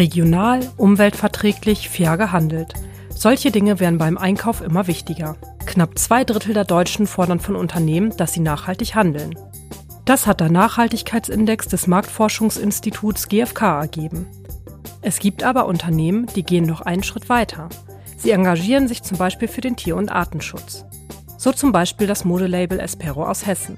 Regional, umweltverträglich, fair gehandelt. Solche Dinge werden beim Einkauf immer wichtiger. Knapp zwei Drittel der Deutschen fordern von Unternehmen, dass sie nachhaltig handeln. Das hat der Nachhaltigkeitsindex des Marktforschungsinstituts GfK ergeben. Es gibt aber Unternehmen, die gehen noch einen Schritt weiter. Sie engagieren sich zum Beispiel für den Tier- und Artenschutz. So zum Beispiel das Modelabel Espero aus Hessen.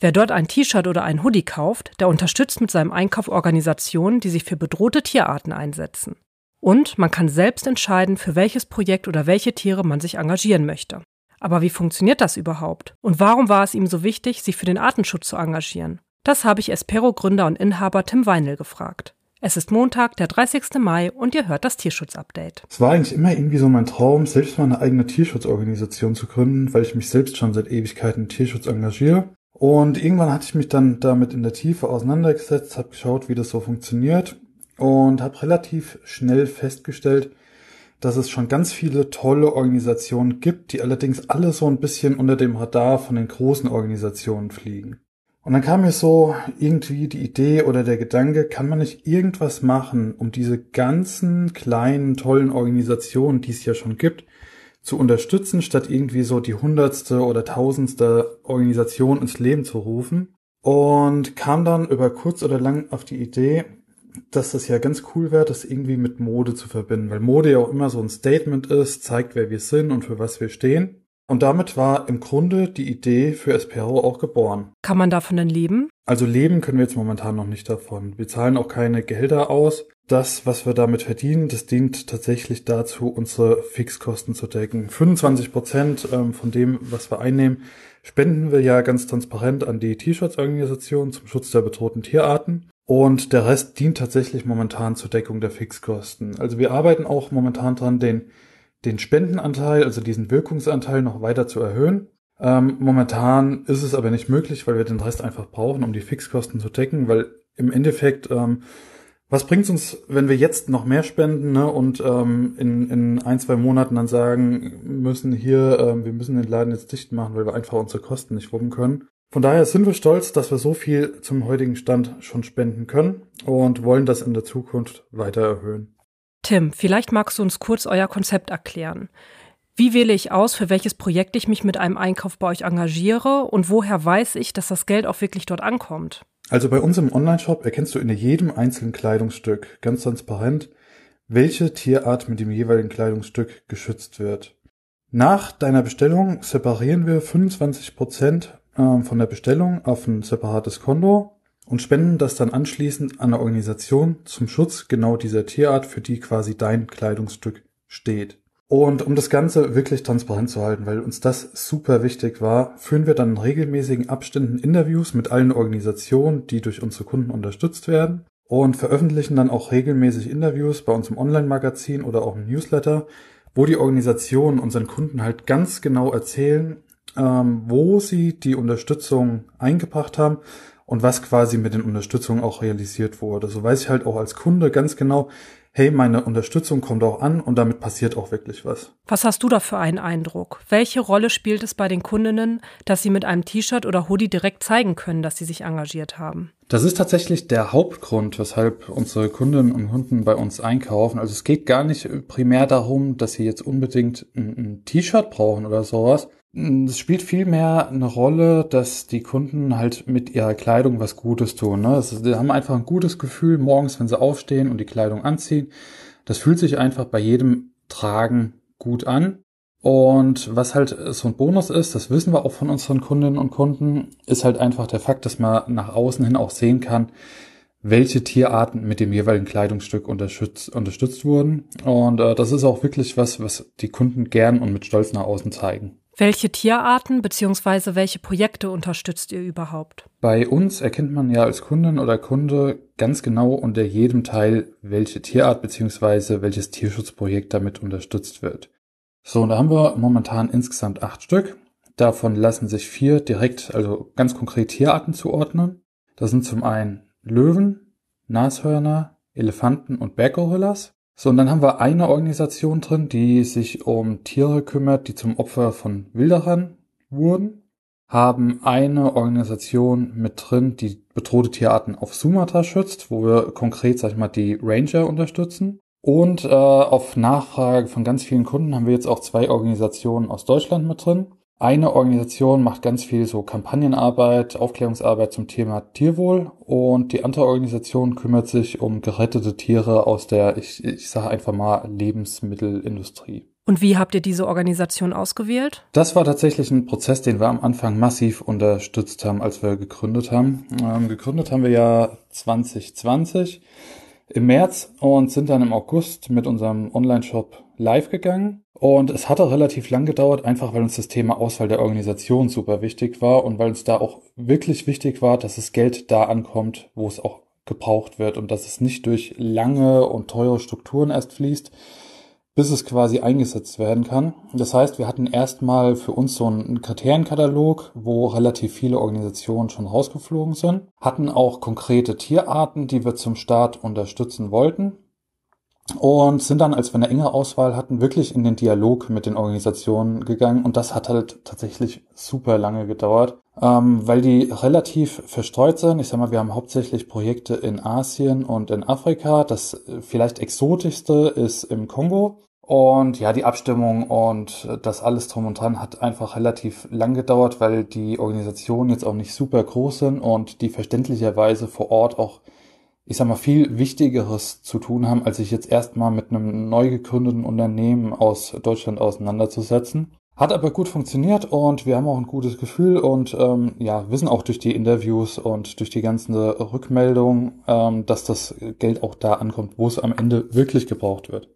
Wer dort ein T-Shirt oder ein Hoodie kauft, der unterstützt mit seinem Einkauf Organisationen, die sich für bedrohte Tierarten einsetzen. Und man kann selbst entscheiden, für welches Projekt oder welche Tiere man sich engagieren möchte. Aber wie funktioniert das überhaupt? Und warum war es ihm so wichtig, sich für den Artenschutz zu engagieren? Das habe ich Espero-Gründer und Inhaber Tim Weinl gefragt. Es ist Montag, der 30. Mai und ihr hört das Tierschutz-Update. Es war eigentlich immer irgendwie so mein Traum, selbst mal eine eigene Tierschutzorganisation zu gründen, weil ich mich selbst schon seit Ewigkeiten im Tierschutz engagiere. Und irgendwann hatte ich mich dann damit in der Tiefe auseinandergesetzt, habe geschaut, wie das so funktioniert und habe relativ schnell festgestellt, dass es schon ganz viele tolle Organisationen gibt, die allerdings alle so ein bisschen unter dem Radar von den großen Organisationen fliegen. Und dann kam mir so irgendwie die Idee oder der Gedanke, kann man nicht irgendwas machen, um diese ganzen kleinen, tollen Organisationen, die es ja schon gibt, zu unterstützen, statt irgendwie so die hundertste oder tausendste Organisation ins Leben zu rufen. Und kam dann über kurz oder lang auf die Idee, dass das ja ganz cool wäre, das irgendwie mit Mode zu verbinden, weil Mode ja auch immer so ein Statement ist, zeigt, wer wir sind und für was wir stehen. Und damit war im Grunde die Idee für Espero auch geboren. Kann man davon denn leben? Also leben können wir jetzt momentan noch nicht davon. Wir zahlen auch keine Gehälter aus. Das, was wir damit verdienen, das dient tatsächlich dazu, unsere Fixkosten zu decken. 25 Prozent ähm, von dem, was wir einnehmen, spenden wir ja ganz transparent an die T-Shirts-Organisation zum Schutz der bedrohten Tierarten. Und der Rest dient tatsächlich momentan zur Deckung der Fixkosten. Also wir arbeiten auch momentan dran, den den Spendenanteil, also diesen Wirkungsanteil noch weiter zu erhöhen. Ähm, momentan ist es aber nicht möglich, weil wir den Rest einfach brauchen, um die Fixkosten zu decken, weil im Endeffekt, ähm, was bringt es uns, wenn wir jetzt noch mehr spenden ne, und ähm, in, in ein, zwei Monaten dann sagen müssen, hier, ähm, wir müssen den Laden jetzt dicht machen, weil wir einfach unsere Kosten nicht wuppen können. Von daher sind wir stolz, dass wir so viel zum heutigen Stand schon spenden können und wollen das in der Zukunft weiter erhöhen. Tim, vielleicht magst du uns kurz euer Konzept erklären. Wie wähle ich aus, für welches Projekt ich mich mit einem Einkauf bei euch engagiere und woher weiß ich, dass das Geld auch wirklich dort ankommt? Also bei uns im Online-Shop erkennst du in jedem einzelnen Kleidungsstück ganz transparent, welche Tierart mit dem jeweiligen Kleidungsstück geschützt wird. Nach deiner Bestellung separieren wir 25 Prozent ähm, von der Bestellung auf ein separates Konto und spenden das dann anschließend an eine Organisation zum Schutz genau dieser Tierart, für die quasi dein Kleidungsstück steht. Und um das Ganze wirklich transparent zu halten, weil uns das super wichtig war, führen wir dann in regelmäßigen Abständen Interviews mit allen Organisationen, die durch unsere Kunden unterstützt werden und veröffentlichen dann auch regelmäßig Interviews bei uns im Online-Magazin oder auch im Newsletter, wo die Organisationen unseren Kunden halt ganz genau erzählen, ähm, wo sie die Unterstützung eingebracht haben und was quasi mit den Unterstützungen auch realisiert wurde. So weiß ich halt auch als Kunde ganz genau, hey, meine Unterstützung kommt auch an und damit passiert auch wirklich was. Was hast du da für einen Eindruck? Welche Rolle spielt es bei den Kundinnen, dass sie mit einem T-Shirt oder Hoodie direkt zeigen können, dass sie sich engagiert haben? Das ist tatsächlich der Hauptgrund, weshalb unsere Kundinnen und Kunden bei uns einkaufen. Also es geht gar nicht primär darum, dass sie jetzt unbedingt ein, T-Shirt brauchen oder sowas, es spielt vielmehr eine Rolle, dass die Kunden halt mit ihrer Kleidung was Gutes tun. Ne? Also, sie haben einfach ein gutes Gefühl morgens, wenn sie aufstehen und die Kleidung anziehen. Das fühlt sich einfach bei jedem Tragen gut an. Und was halt so ein Bonus ist, das wissen wir auch von unseren Kundinnen und Kunden, ist halt einfach der Fakt, dass man nach außen hin auch sehen kann, welche Tierarten mit dem jeweiligen Kleidungsstück unterstützt, unterstützt wurden. Und äh, das ist auch wirklich was, was die Kunden gern und mit Stolz nach außen zeigen. Welche Tierarten bzw. welche Projekte unterstützt ihr überhaupt? Bei uns erkennt man ja als Kundin oder Kunde ganz genau unter jedem Teil, welche Tierart bzw. welches Tierschutzprojekt damit unterstützt wird. So, und da haben wir momentan insgesamt acht Stück. Davon lassen sich vier direkt, also ganz konkret Tierarten zuordnen. Das sind zum einen Löwen, Nashörner, Elefanten und Berggorillas. So, und dann haben wir eine Organisation drin, die sich um Tiere kümmert, die zum Opfer von Wilderern wurden. haben eine Organisation mit drin, die bedrohte Tierarten auf Sumatra schützt, wo wir konkret, sag ich mal, die Ranger unterstützen. Und äh, auf Nachfrage von ganz vielen Kunden haben wir jetzt auch zwei Organisationen aus Deutschland mit drin. Eine Organisation macht ganz viel so Kampagnenarbeit, Aufklärungsarbeit zum Thema Tierwohl und die andere Organisation kümmert sich um gerettete Tiere aus der, ich, ich sage einfach mal, Lebensmittelindustrie. Und wie habt ihr diese Organisation ausgewählt? Das war tatsächlich ein Prozess, den wir am Anfang massiv unterstützt haben, als wir gegründet haben. Ähm, gegründet haben wir ja 2020 im März und sind dann im August mit unserem Online-Shop live gegangen. Und es hatte relativ lang gedauert, einfach weil uns das Thema Auswahl der Organisation super wichtig war und weil uns da auch wirklich wichtig war, dass das Geld da ankommt, wo es auch gebraucht wird und dass es nicht durch lange und teure Strukturen erst fließt, bis es quasi eingesetzt werden kann. Das heißt, wir hatten erstmal für uns so einen Kriterienkatalog, wo relativ viele Organisationen schon rausgeflogen sind, hatten auch konkrete Tierarten, die wir zum Start unterstützen wollten und sind dann, als wir eine enge Auswahl hatten, wirklich in den Dialog mit den Organisationen gegangen und das hat halt tatsächlich super lange gedauert, ähm, weil die relativ verstreut sind. Ich sag mal, wir haben hauptsächlich Projekte in Asien und in Afrika. Das vielleicht exotischste ist im Kongo. Und ja, die Abstimmung und das alles drum und dran hat einfach relativ lang gedauert, weil die Organisationen jetzt auch nicht super groß sind und die verständlicherweise vor Ort auch, ich sag mal, viel Wichtigeres zu tun haben, als sich jetzt erstmal mit einem neu gegründeten Unternehmen aus Deutschland auseinanderzusetzen. Hat aber gut funktioniert und wir haben auch ein gutes Gefühl und ähm, ja, wissen auch durch die Interviews und durch die ganzen Rückmeldungen, ähm, dass das Geld auch da ankommt, wo es am Ende wirklich gebraucht wird.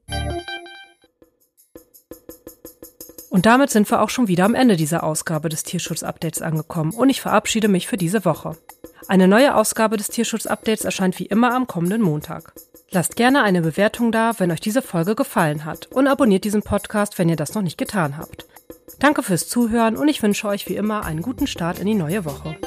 Und damit sind wir auch schon wieder am Ende dieser Ausgabe des Tierschutz-Updates angekommen und ich verabschiede mich für diese Woche. Eine neue Ausgabe des Tierschutz-Updates erscheint wie immer am kommenden Montag. Lasst gerne eine Bewertung da, wenn euch diese Folge gefallen hat und abonniert diesen Podcast, wenn ihr das noch nicht getan habt. Danke fürs Zuhören und ich wünsche euch wie immer einen guten Start in die neue Woche.